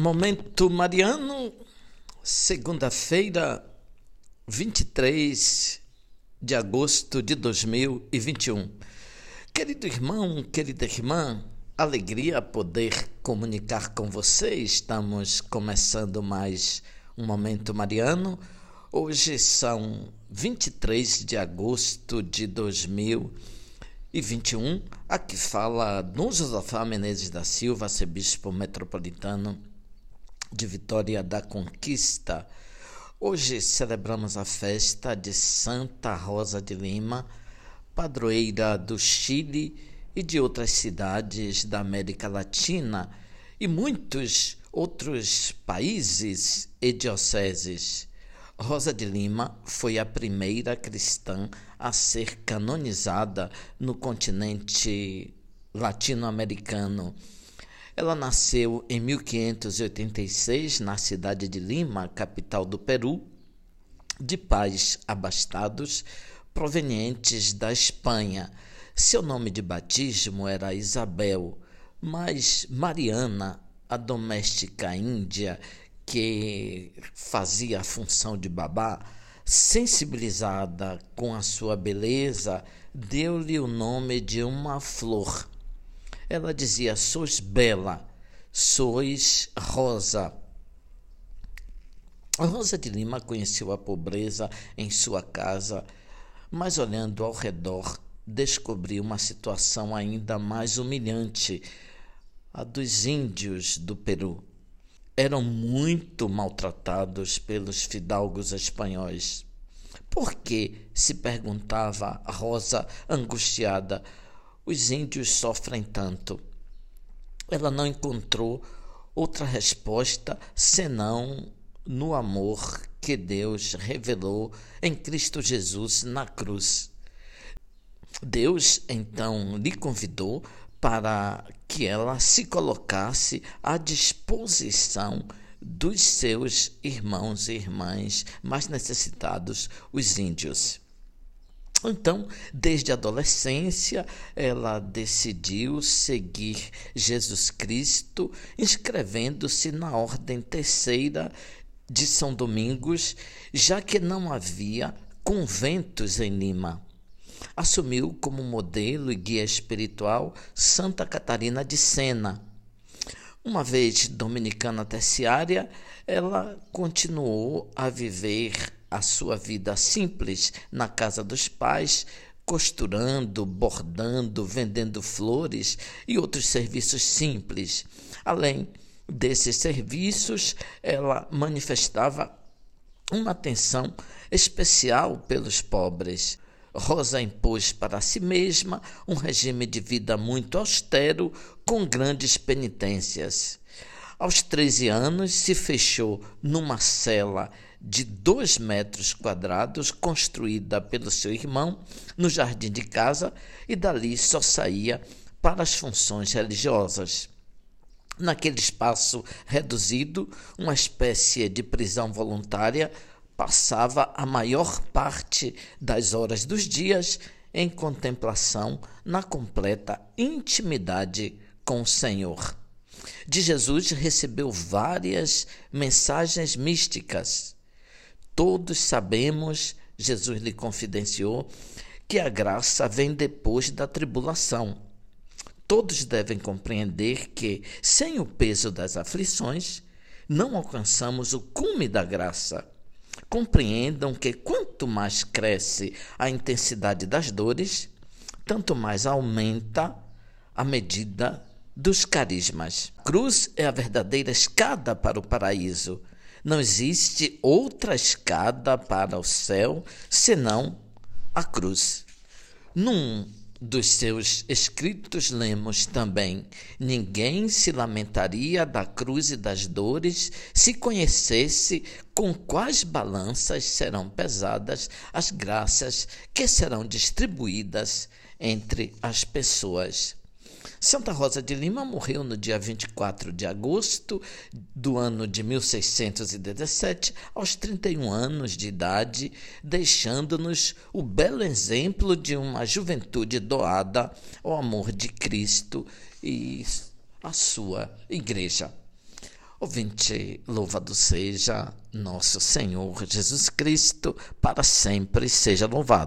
Momento Mariano, segunda-feira, 23 de agosto de 2021. Querido irmão, querida irmã, alegria poder comunicar com você. Estamos começando mais um Momento Mariano. Hoje são 23 de agosto de 2021. Aqui fala Dom Josafá Menezes da Silva, arcebispo metropolitano de Vitória da Conquista. Hoje celebramos a festa de Santa Rosa de Lima, padroeira do Chile e de outras cidades da América Latina e muitos outros países e dioceses. Rosa de Lima foi a primeira cristã a ser canonizada no continente latino-americano ela nasceu em 1586 na cidade de Lima, capital do Peru, de pais abastados provenientes da Espanha. Seu nome de batismo era Isabel, mas Mariana, a doméstica índia que fazia a função de babá, sensibilizada com a sua beleza, deu-lhe o nome de uma flor ela dizia: Sois bela, sois rosa. A Rosa de Lima conheceu a pobreza em sua casa, mas olhando ao redor, descobriu uma situação ainda mais humilhante a dos índios do Peru. Eram muito maltratados pelos fidalgos espanhóis. Por que, se perguntava Rosa, angustiada, os índios sofrem tanto? Ela não encontrou outra resposta senão no amor que Deus revelou em Cristo Jesus na cruz. Deus então lhe convidou para que ela se colocasse à disposição dos seus irmãos e irmãs mais necessitados, os índios. Então, desde a adolescência, ela decidiu seguir Jesus Cristo, inscrevendo-se na Ordem Terceira de São Domingos, já que não havia conventos em Lima. Assumiu como modelo e guia espiritual Santa Catarina de Sena. Uma vez dominicana terciária, ela continuou a viver a sua vida simples na casa dos pais, costurando, bordando, vendendo flores e outros serviços simples. Além desses serviços, ela manifestava uma atenção especial pelos pobres. Rosa impôs para si mesma um regime de vida muito austero, com grandes penitências. Aos 13 anos, se fechou numa cela de dois metros quadrados, construída pelo seu irmão no jardim de casa, e dali só saía para as funções religiosas. Naquele espaço reduzido, uma espécie de prisão voluntária, passava a maior parte das horas dos dias em contemplação na completa intimidade com o Senhor. De Jesus recebeu várias mensagens místicas Todos sabemos, Jesus lhe confidenciou, que a graça vem depois da tribulação. Todos devem compreender que, sem o peso das aflições, não alcançamos o cume da graça. Compreendam que quanto mais cresce a intensidade das dores, tanto mais aumenta a medida dos carismas. Cruz é a verdadeira escada para o paraíso. Não existe outra escada para o céu senão a cruz. Num dos seus escritos lemos também: Ninguém se lamentaria da cruz e das dores se conhecesse com quais balanças serão pesadas as graças que serão distribuídas entre as pessoas. Santa Rosa de Lima morreu no dia 24 de agosto do ano de 1617, aos 31 anos de idade, deixando-nos o belo exemplo de uma juventude doada ao amor de Cristo e a sua igreja. Ouvinte, louvado seja nosso Senhor Jesus Cristo, para sempre seja louvado.